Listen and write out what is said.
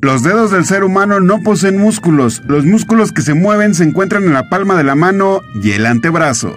Los dedos del ser humano no poseen músculos. Los músculos que se mueven se encuentran en la palma de la mano y el antebrazo.